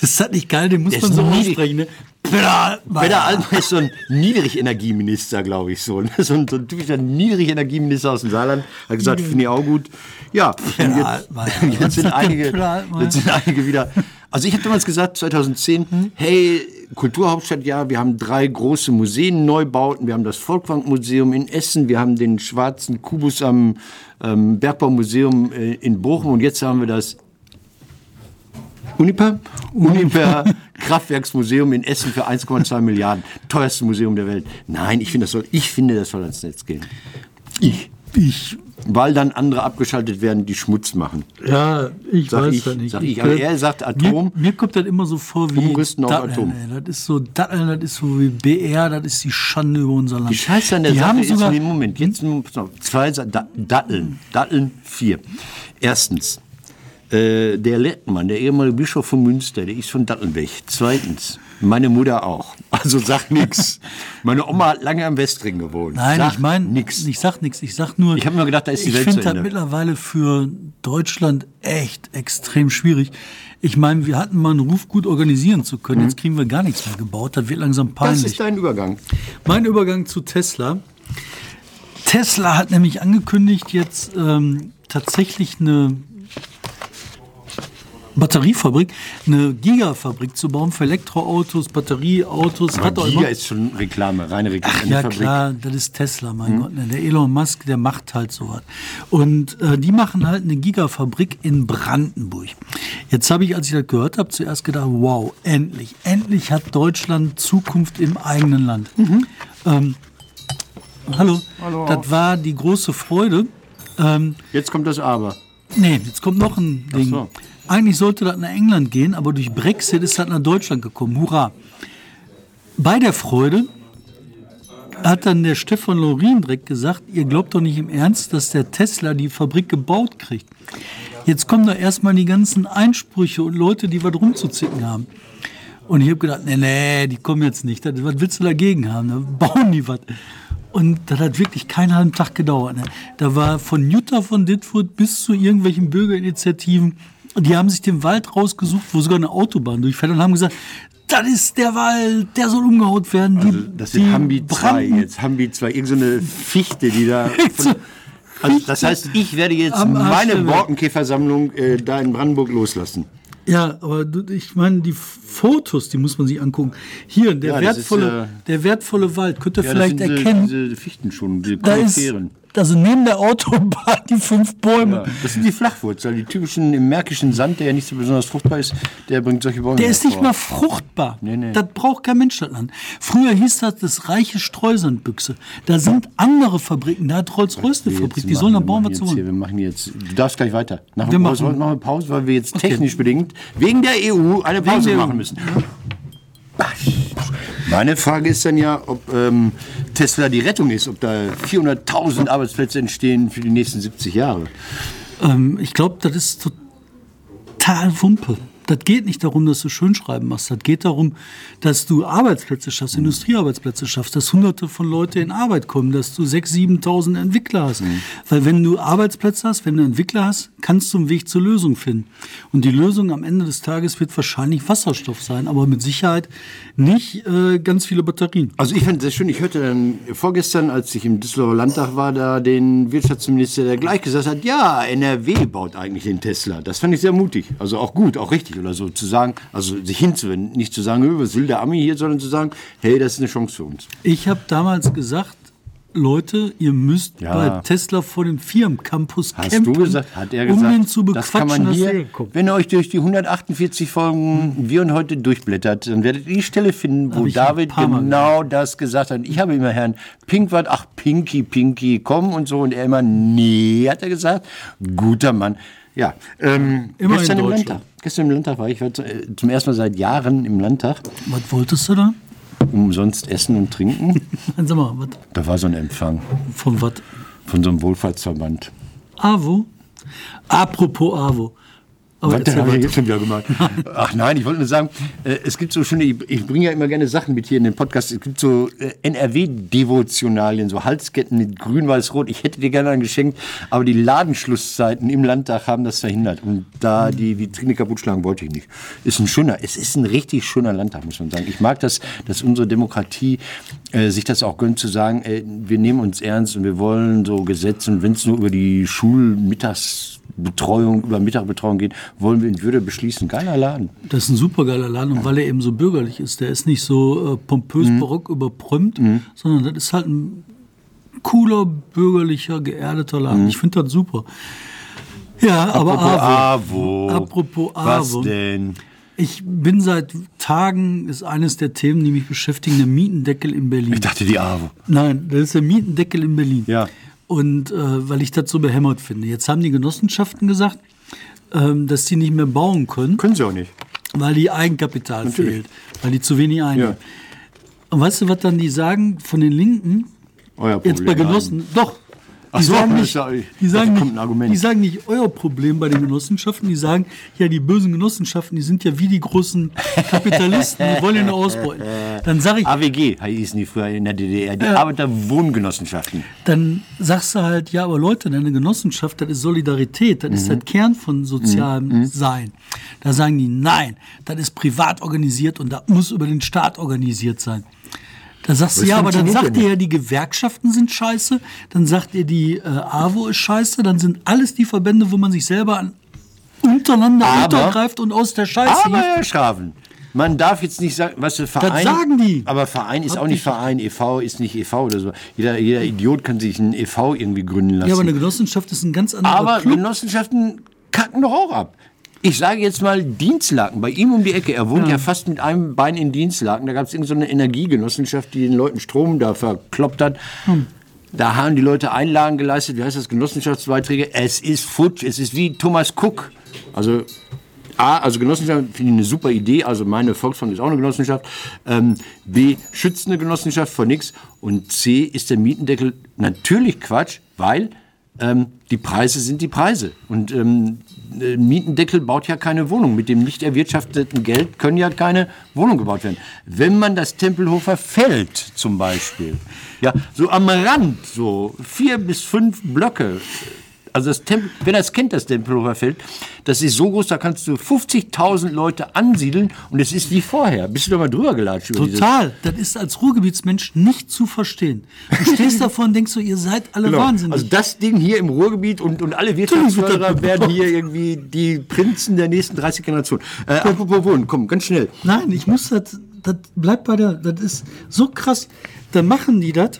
Das ist halt nicht geil, den muss man so aussprechen. Ne? Peter Altmaier. Peter Altmaier ist so ein Niedrigenergieminister, glaube ich, so. So ein, so ein typischer Niedrigenergieminister aus dem Saarland. Hat gesagt, finde ich auch gut. Ja, jetzt, jetzt, sind einige, jetzt sind einige wieder. Also ich habe damals gesagt, 2010, hey, Kulturhauptstadt, ja, wir haben drei große Museen, Neubauten. Wir haben das Volkwang-Museum in Essen, wir haben den schwarzen Kubus am ähm, Bergbaumuseum äh, in Bochum und jetzt haben wir das Uniper? Uniper Kraftwerksmuseum in Essen für 1,2 Milliarden. Teuerste Museum der Welt. Nein, ich finde, das soll, ich finde, das soll ans Netz gehen. Ich. Ich, Weil dann andere abgeschaltet werden, die Schmutz machen. ja, ich Sag weiß ich, ja nicht. sag ich. Aber er sagt Atom. Mir, mir kommt das immer so vor wie Umrüsten auf Atom. Das ist so Datteln, das ist so wie BR, das ist die Schande über unser Land. Die Scheiße an der die Sache haben ist, sogar, nee, Moment, jetzt pass auf, zwei Datteln. Datteln vier. Erstens, äh, der Lettmann, der ehemalige Bischof von Münster, der ist von Dattelnweg. Zweitens, meine Mutter auch. Also sag nix. Meine Oma hat lange am Westring gewohnt. Nein, sag ich meine, nix. ich sag nichts. Ich sag nur, Ich hab mir gedacht, da ist die ich Welt finde zu das mittlerweile für Deutschland echt extrem schwierig. Ich meine, wir hatten mal einen Ruf, gut organisieren zu können. Jetzt kriegen wir gar nichts mehr gebaut. Das wird langsam Mhm. das peinlich. ist dein Übergang. Mein Übergang zu Tesla. Tesla hat nämlich angekündigt, jetzt ähm, tatsächlich eine Batteriefabrik, eine Gigafabrik zu bauen für Elektroautos, Batterieautos. Aber hat auch Giga immer, ist schon Reklame, reine Reklame. Ach Eine ja, Fabrik. klar, das ist Tesla, mein Gott. Ne? Der Elon Musk, der macht halt sowas. Und äh, die machen halt eine Gigafabrik in Brandenburg. Jetzt habe ich, als ich das gehört habe, zuerst gedacht, wow, endlich, endlich hat Deutschland Zukunft im eigenen Land. Ähm, hallo. Hallo. Das war die große Freude. Ähm, Jetzt kommt das Aber. Nee, jetzt kommt noch ein Ding. so. Eigentlich sollte das nach England gehen, aber durch Brexit ist das nach Deutschland gekommen. Hurra! Bei der Freude hat dann der Stefan Lorin direkt gesagt, ihr glaubt doch nicht im Ernst, dass der Tesla die Fabrik gebaut kriegt. Jetzt kommen da erstmal die ganzen Einsprüche und Leute, die was rumzuzicken haben. Und ich habe gedacht, nee, nee, die kommen jetzt nicht. Was willst du dagegen haben? Bauen die was. Und das hat wirklich keinen halben Tag gedauert. Ne? Da war von Jutta von Ditfurt bis zu irgendwelchen Bürgerinitiativen, die haben sich den Wald rausgesucht, wo sogar eine Autobahn durchfährt und haben gesagt, das ist der Wald, der soll umgehaut werden. Die, Also, das sind Hambi 2 Branden- jetzt. Hambi 2, irgendeine Fichte, die da. Von, also, das heißt, ich werde jetzt meine. Borkenkäfersammlung äh, da in Brandenburg loslassen. Ja, aber ich meine, die Fotos, die muss man sich angucken. Hier, der, Ja, wertvolle, ist, äh, der wertvolle Wald, könnt ihr Ja, vielleicht das sind erkennen. Diese, diese Fichten schon, die da ist. Also neben der Autobahn die fünf Bäume. Ja, das sind die Flachwurzel, die typischen im märkischen Sand, der ja nicht so besonders fruchtbar ist, der bringt solche Bäume. Der ist nicht hervor. mal fruchtbar. Nee, nee. Das braucht kein Mensch das Land. Früher hieß das das reiche Streusandbüchse. Da sind andere Fabriken. Da hat Rolls-Royce eine Fabrik. Die sollen da machen- bauen wir wir zu holen. Wir machen jetzt, du darfst gleich weiter. Nach Wir machen- machen noch eine Pause, weil wir jetzt technisch bedingt wegen der EU eine Pause EU. machen müssen. Meine Frage ist dann ja, ob ähm, Tesla die Rettung ist, ob da 400.000 Arbeitsplätze entstehen für die nächsten 70 Jahre. Ähm, ich glaube, das ist total Wumpe. Das geht nicht darum, dass du Schönschreiben machst. Das geht darum, dass du Arbeitsplätze schaffst, Industriearbeitsplätze schaffst, dass hunderte von Leuten in Arbeit kommen, dass du 6.000, 7.000 Entwickler hast. Weil wenn du Arbeitsplätze hast, wenn du Entwickler hast, kannst du einen Weg zur Lösung finden. Und die Lösung am Ende des Tages wird wahrscheinlich Wasserstoff sein, aber mit Sicherheit nicht äh, ganz viele Batterien. Also ich fand es sehr schön, ich hörte dann vorgestern, als ich im Düsseldorfer Landtag war, da den Wirtschaftsminister, der gleich gesagt hat, ja, NRW baut eigentlich den Tesla. Das fand ich sehr mutig, also auch gut, auch richtig oder so zu sagen, also sich hinzuwenden, nicht zu sagen, "Hö, was will der Ami hier, sondern zu sagen, hey, das ist eine Chance für uns. Ich habe damals gesagt, Leute, ihr müsst Ja. bei Tesla vor dem Firmencampus Hast campen, du gesagt, hat er um gesagt, den zu das kann bequatschen, man er hier, wenn ihr euch durch die 148 Folgen Wir und heute durchblättert, dann werdet ihr die Stelle finden, wo David genau das gesagt hat. Ich habe immer Herrn Pinkwart, ach Pinky, Pinky, komm und so. Und er immer, nee, hat er gesagt. Guter Mann. Ja, ähm, Immer gestern im. Landtag. Gestern im Landtag war ich war äh, zum ersten Mal seit Jahren im Landtag, Was wolltest du da? umsonst essen und trinken. Sag mal, was, Da war so ein Empfang von was? von so einem Wohlfahrtsverband. AWO? Apropos AWO. Was, erzähl habe ich jetzt schon wieder gemacht. Ach nein, ich wollte nur sagen, äh, es gibt so schöne, ich, bringe ja immer gerne Sachen mit hier in den Podcast. Es gibt so äh, NRW-Devotionalien, so Halsketten mit grün, weiß, rot. Ich hätte dir gerne einen geschenkt, aber die Ladenschlusszeiten im Landtag haben das verhindert. Und da die Vitrine kaputt schlagen, wollte ich nicht. Ist ein schöner, es ist ein richtig schöner Landtag, muss man sagen. Ich mag das, dass unsere Demokratie äh, sich das auch gönnt, zu sagen, äh, wir nehmen uns ernst und wir wollen so Gesetze und wenn es nur über die Schulmittagsbetreuung, über Mittagbetreuung geht, wollen wir in Würde beschließen. Geiler Laden. Das ist ein supergeiler Laden und weil er eben so bürgerlich ist, der ist nicht so äh, pompös Mhm. barock überprömmt, sondern das ist halt ein cooler, bürgerlicher, geerdeter Laden. Ich finde das super. Ja, aber Mhm. Apropos AWO. AWO. Apropos Was AWO. denn? Ich bin seit Tagen, ist eines der Themen, die mich beschäftigen, der Mietendeckel in Berlin. Ich dachte die AWO. Nein, das ist der Mietendeckel in Berlin. Ja. Und äh, weil ich das so behämmert finde. Jetzt haben die Genossenschaften gesagt, ähm, dass die nicht mehr bauen können, Können sie auch nicht. weil die Eigenkapital Natürlich. fehlt, weil die zu wenig einnehmen. Ja. Und weißt du, was dann die sagen von den Linken? Euer Jetzt bei Problem. Genossen, doch. Die so, sagen nicht, ja- die sagen nicht, die sagen nicht euer Problem bei den Genossenschaften, die sagen, ja, die bösen Genossenschaften, die sind ja wie die großen Kapitalisten, die wollen ja nur ausbeuten. Dann sage ich, AWG hießen die früher in der DDR, die Ja. Arbeiterwohngenossenschaften. dann sagst du halt, ja, aber Leute, eine Genossenschaft, das ist Solidarität, das Mhm. ist der Kern von sozialem Sein. Da sagen die, nein, das ist privat organisiert und das muss über den Staat organisiert sein. Da sagst du, Das ja, aber dann sagt ihr ja, die Gewerkschaften sind scheiße, dann sagt ihr, die äh, AWO ist scheiße, dann sind alles die Verbände, wo man sich selber an, untereinander Aber- untergreift und aus der Scheiße Aber. Herr Schraven, man darf jetzt nicht sagen, was für Verein. sagen die. Aber Verein ist Hab auch nicht ich- Verein, e.V. ist nicht e.V. oder so. Jeder, jeder Idiot kann sich ein e.V. irgendwie gründen lassen. Ja, aber eine Genossenschaft ist ein ganz anderer Aber Club. Genossenschaften kacken doch auch ab. Ich sage jetzt mal Dienstlaken, bei ihm um die Ecke. Er wohnt ja, fast mit einem Bein in Dienstlaken. Da gab es irgendeine so eine Energiegenossenschaft, die den Leuten Strom da verkloppt hat. Hm. Da haben die Leute Einlagen geleistet. Wie heißt das? Genossenschaftsbeiträge. Es ist futsch. Es ist wie Thomas Cook. Also A, also Genossenschaft finde ich eine super Idee. Also meine Volksfront ist auch eine Genossenschaft. Ähm, B, schützt eine Genossenschaft vor nichts. Und C, ist der Mietendeckel natürlich Quatsch, weil ähm, die Preise sind die Preise. Und ähm, äh, Mietendeckel baut ja keine Wohnung. Mit dem nicht erwirtschafteten Geld können ja keine Wohnungen gebaut werden. Wenn man das Tempelhofer Feld zum Beispiel, ja, so am Rand, so vier bis fünf Blöcke, also das Tempel, wer das kennt, das Tempelhofer Feld, das ist so groß, da kannst du 50.000 Leute ansiedeln und es ist wie vorher. Bist du da mal drüber gelatscht? Über dieses- Total. Das ist als Ruhrgebietsmensch nicht zu verstehen. Du stehst davor und denkst so, ihr seid alle Genau. wahnsinnig. Also das Ding hier im Ruhrgebiet und, und alle Wirtschaftsförderer werden hier irgendwie die Prinzen der nächsten 30 Generationen. Äh, apropos Wohnen, komm, ganz schnell. Nein, ich muss das, das bleibt bei der, das ist so krass. Dann machen die das,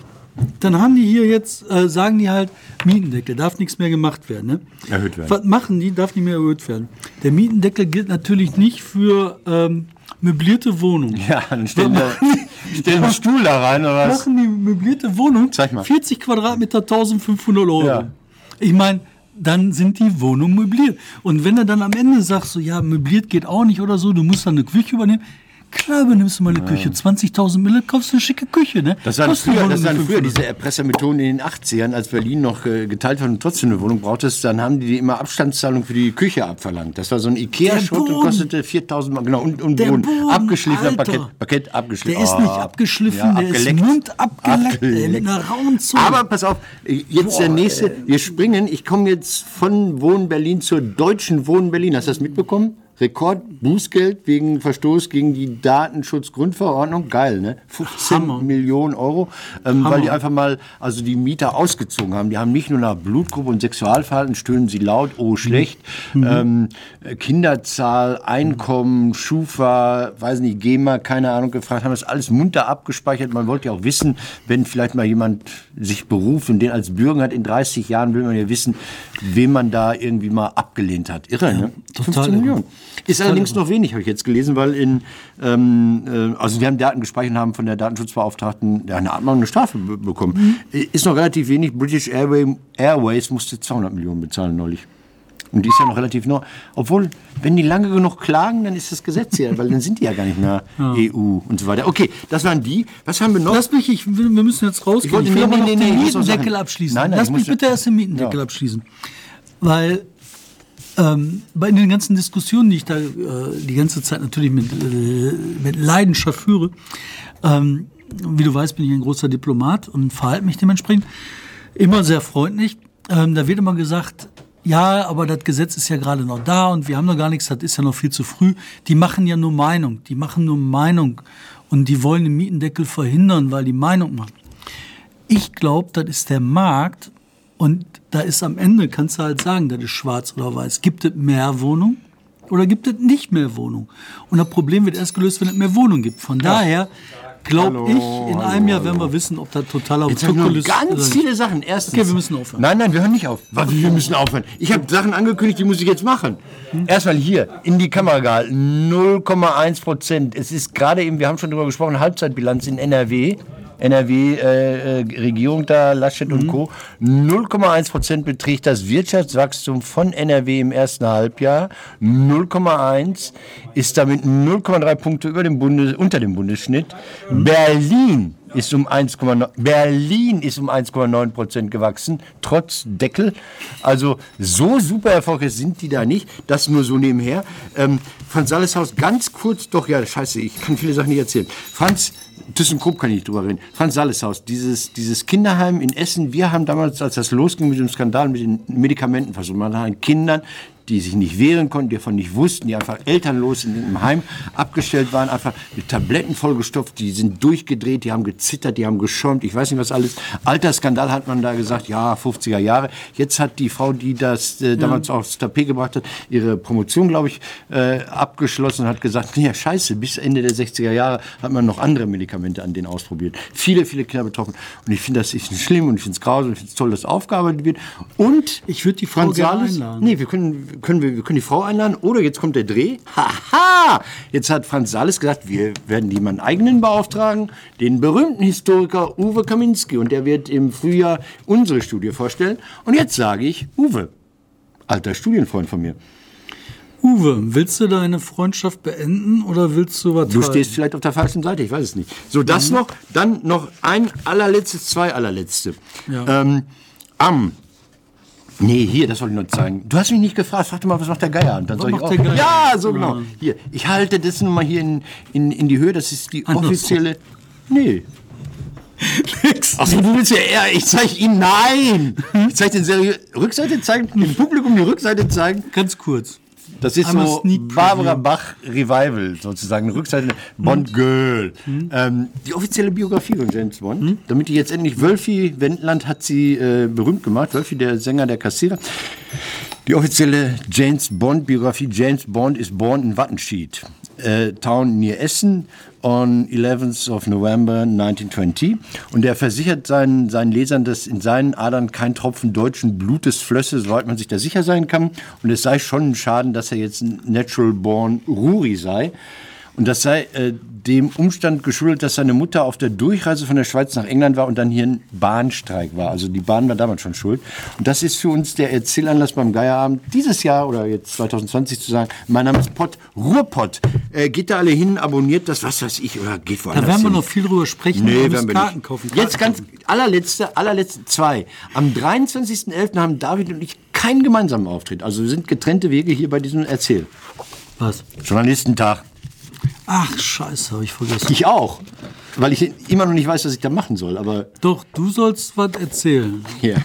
dann haben die hier jetzt, äh, sagen die halt, Mietendeckel, darf nichts mehr gemacht werden. Ne? Erhöht werden. Was machen die, darf nicht mehr erhöht werden. Der Mietendeckel gilt natürlich nicht für ähm, möblierte Wohnungen. Ja, dann stellen wir stellen einen Stuhl da rein oder was? machen die möblierte Wohnung Zeig mal. 40 Quadratmeter 1500 Euro. Ja. Ich meine, dann sind die Wohnungen möbliert. Und wenn er dann am Ende sagt, so ja, möbliert geht auch nicht oder so, du musst dann eine Küche übernehmen. Klar übernimmst du mal eine Küche. 20.000 Mille, kaufst du eine schicke Küche, ne? Das waren, Kostet früher, das waren früher 500. diese Erpressermethoden in den 80ern, als Berlin noch äh, geteilt war und trotzdem eine Wohnung brauchtest, dann haben die immer Abstandszahlung für die Küche abverlangt. Das war so ein Ikea-Schrott und kostete 4000 Mark. Genau, und, und Der Boden. Boden, Abgeschliffener. Parkett, Parkett abgeschliffen. Der ist nicht Oh, abgeschliffen, ja, der ist abgeleckt. Mund abgeleckt, ey, mit Abgeleckt. einer rauen Zunge. Aber pass auf, jetzt der nächste. Wir springen. Ich komme jetzt von Wohnen Berlin zur deutschen Wohnen Berlin. Hast du das mitbekommen? Rekordbußgeld wegen Verstoß gegen die Datenschutzgrundverordnung. Geil, ne? 15 Hammer. Millionen Euro, ähm, weil die einfach mal, also die Mieter ausgezogen haben. Die haben nicht nur nach Blutgruppe und Sexualverhalten stöhnen sie laut, oh schlecht, ähm, äh, Kinderzahl, Einkommen, Schufa, weiß nicht, GEMA, keine Ahnung, gefragt, haben das alles munter abgespeichert. Man wollte ja auch wissen, wenn vielleicht mal jemand sich beruft und den als Bürger hat in 30 Jahren, will man ja wissen, wem man da irgendwie mal abgelehnt hat. Irre, ne? total 15 irre. Millionen. Ist allerdings noch wenig, habe ich jetzt gelesen, weil in, ähm, äh, also wir haben Daten gespeichert und haben von der Datenschutzbeauftragten ja, eine Abmahnung, eine Strafe be bekommen. Äh, Ist noch relativ wenig. British Airway, Airways musste 200 Millionen bezahlen neulich. Und die ist ja noch relativ neu. Obwohl, wenn die lange genug klagen, dann ist das Gesetz ja, weil dann sind die ja gar nicht mehr EU und so weiter. Okay, das waren die. Was haben wir noch? Lass mich, ich, wir müssen jetzt rausgehen. Ich wollte- Ich will nee, nee, nee, den Mietendeckel abschließen. Nein, nein, Lass ich mich bitte erst den Mietendeckel Ja. abschließen. Weil ähm, bei den ganzen Diskussionen, die ich da äh, die ganze Zeit natürlich mit, äh, mit Leidenschaft führe, ähm, wie du weißt, bin ich ein großer Diplomat und verhalte mich dementsprechend immer sehr freundlich. Ähm, da wird immer gesagt, ja, aber das Gesetz ist ja gerade noch da und wir haben noch gar nichts, das ist ja noch viel zu früh. Die machen ja nur Meinung, die machen nur Meinung und die wollen den Mietendeckel verhindern, weil die Meinung machen. Ich glaube, das ist der Markt und da ist am Ende, kannst du halt sagen, das ist schwarz oder weiß. Gibt es mehr Wohnung oder gibt es nicht mehr Wohnung? Und das Problem wird erst gelöst, wenn es mehr Wohnung gibt. Von daher glaube ich, in hallo, einem Jahr werden wir wissen, ob das totaler Jetzt haben wir ist ganz viele Sachen. Erstens. Okay, wir müssen aufhören. Nein, nein, wir hören nicht auf. Was, wir müssen aufhören. Ich habe Sachen angekündigt, die muss ich jetzt machen. Erstmal hier in die Kamera gehalten. 0,1 Prozent. Es ist gerade eben, wir haben schon darüber gesprochen, Halbzeitbilanz in NRW. NRW äh, äh, da, Laschet und Co. 0,1 Prozent beträgt das Wirtschaftswachstum von NRW im ersten Halbjahr. 0,1 ist damit 0,3 Punkte über dem Bundes, unter dem Bundesschnitt. Berlin ist um 1,9 Berlin ist um 1,9 Prozent gewachsen, trotz Deckel. Also so super erfolgreich sind die da nicht. Das nur so nebenher. Ähm, Franz Salleshaus, ganz kurz, doch ja, scheiße, ich kann viele Sachen nicht erzählen. Franz ThyssenKrupp kann ich nicht drüber reden. Franz Salleshaus, dieses, dieses Kinderheim in Essen, wir haben damals, als das losging mit dem Skandal mit den Medikamenten versucht, man hat Kindern die sich nicht wehren konnten, die davon nicht wussten, die einfach elternlos in einem Heim abgestellt waren, einfach mit Tabletten vollgestopft, die sind durchgedreht, die haben gezittert, die haben geschäumt, ich weiß nicht was alles. Alter Skandal hat man da gesagt, ja, 50er Jahre. Jetzt hat die Frau, die das äh, damals aufs Tapet gebracht hat, ihre Promotion, glaube ich, äh, abgeschlossen und hat gesagt, nee, scheiße, bis Ende der 60er Jahre hat man noch andere Medikamente an denen ausprobiert. Viele, viele Kinder betroffen. Und ich finde das ist schlimm und ich finde es grausam und ich finde es toll, dass aufgearbeitet wird. Und Ich würde die Frau Franz Sales- einladen. Nee, wir können, können, wir, wir können die Frau einladen oder jetzt kommt der Dreh. Haha! Jetzt hat Franz Sales gesagt, wir werden jemanden eigenen beauftragen, den berühmten Historiker Uwe Kaminski. Und der wird im Frühjahr unsere Studie vorstellen. Und jetzt sage ich, Uwe, alter Studienfreund von mir, Uwe, willst du deine Freundschaft beenden oder willst du was du stehst vielleicht auf der falschen Seite, ich weiß es nicht. So, das noch, dann noch ein allerletztes, zwei allerletzte. Ja. Ähm, am Nee, hier, das wollte ich nur zeigen. Du hast mich nicht gefragt, frag doch mal, was macht der Geier? Und dann soll ich auch? Ja, so genau. Hier, ich halte das nun mal hier in, in, in die Höhe, das ist die Andersrum. offizielle. Nee. Nix. Achso, du willst ja eher, ich zeige Ihnen, nein! Ich zeige den seriös, Rückseite zeigen, dem Publikum die Rückseite zeigen. Ganz kurz. Das ist so. Barbara Bach Revival sozusagen, Rückseite Bond Girl. Ähm, die offizielle Biografie von James Bond, damit die jetzt endlich, Wölfi Wendland hat sie äh, berühmt gemacht, Wölfi, der Sänger der Kassierer. Die offizielle James Bond Biografie, James Bond is born in Wattenschied, äh, Town near Essen, on 11th of November 1920. Und er versichert seinen, seinen Lesern, dass in seinen Adern kein Tropfen deutschen Blutes flösse, soweit man sich da sicher sein kann. Und es sei schon ein Schaden, dass er jetzt ein Natural Born Ruri sei. Und das sei äh, dem Umstand geschuldet, dass seine Mutter auf der Durchreise von der Schweiz nach England war und dann hier ein Bahnstreik war. Also die Bahn war damals schon schuld. Und das ist für uns der Erzählanlass beim Geierabend dieses Jahr oder jetzt 2020 zu sagen, mein Name ist Pott, Ruhrpott. Äh, geht da alle hin, abonniert das, was weiß ich, oder geht woanders Da werden wir hin. noch viel drüber sprechen. Nee, wir Karten kaufen. Jetzt Karten ganz allerletzte, allerletzte zwei. Am 23.11. haben David und ich keinen gemeinsamen Auftritt. Also wir sind getrennte Wege hier bei diesem Erzähl. Was? Journalistentag. Ach, scheiße, habe ich vergessen. Ich auch. Weil ich immer noch nicht weiß, was ich da machen soll. Aber Doch, du sollst was erzählen. hier.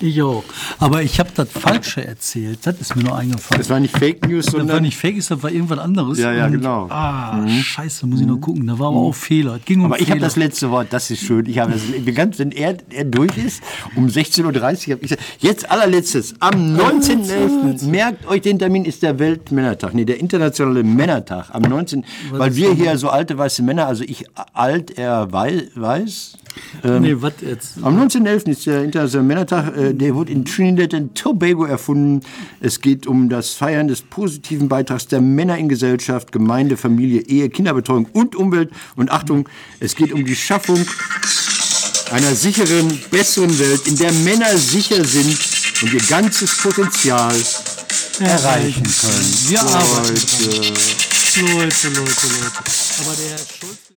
Ich auch. Aber ich habe das Falsche erzählt. Das ist mir nur eingefallen. Das war nicht Fake News, Das war sondern nicht fake, ist, das war irgendwas anderes. Ja, ja, Und- genau. Ah, scheiße, muss ich noch gucken. Da war aber auch Fehler. Es Ging um Aber ich habe das letzte Wort, das ist schön. Ich habe das, wenn er, er durch ist, um 16.30 Uhr habe ich gesagt, jetzt allerletztes, am 19.11., merkt euch den Termin, ist der Weltmännertag, nee, der internationale Männertag, am 19., weil wir hier so alte weiße Männer, also ich alt, er wei- weiß, nee, was jetzt? am 19.11. ist der Internationale Männertag. äh, Der wurde in Trinidad und Tobago erfunden. Es geht um das Feiern des positiven Beitrags der Männer in Gesellschaft, Gemeinde, Familie, Ehe, Kinderbetreuung und Umwelt. Und Achtung, es geht um die Schaffung einer sicheren, besseren Welt, in der Männer sicher sind und ihr ganzes Potenzial erreichen können. Wir arbeiten Leute. Leute, Leute, Leute. Aber der Herr Schulz.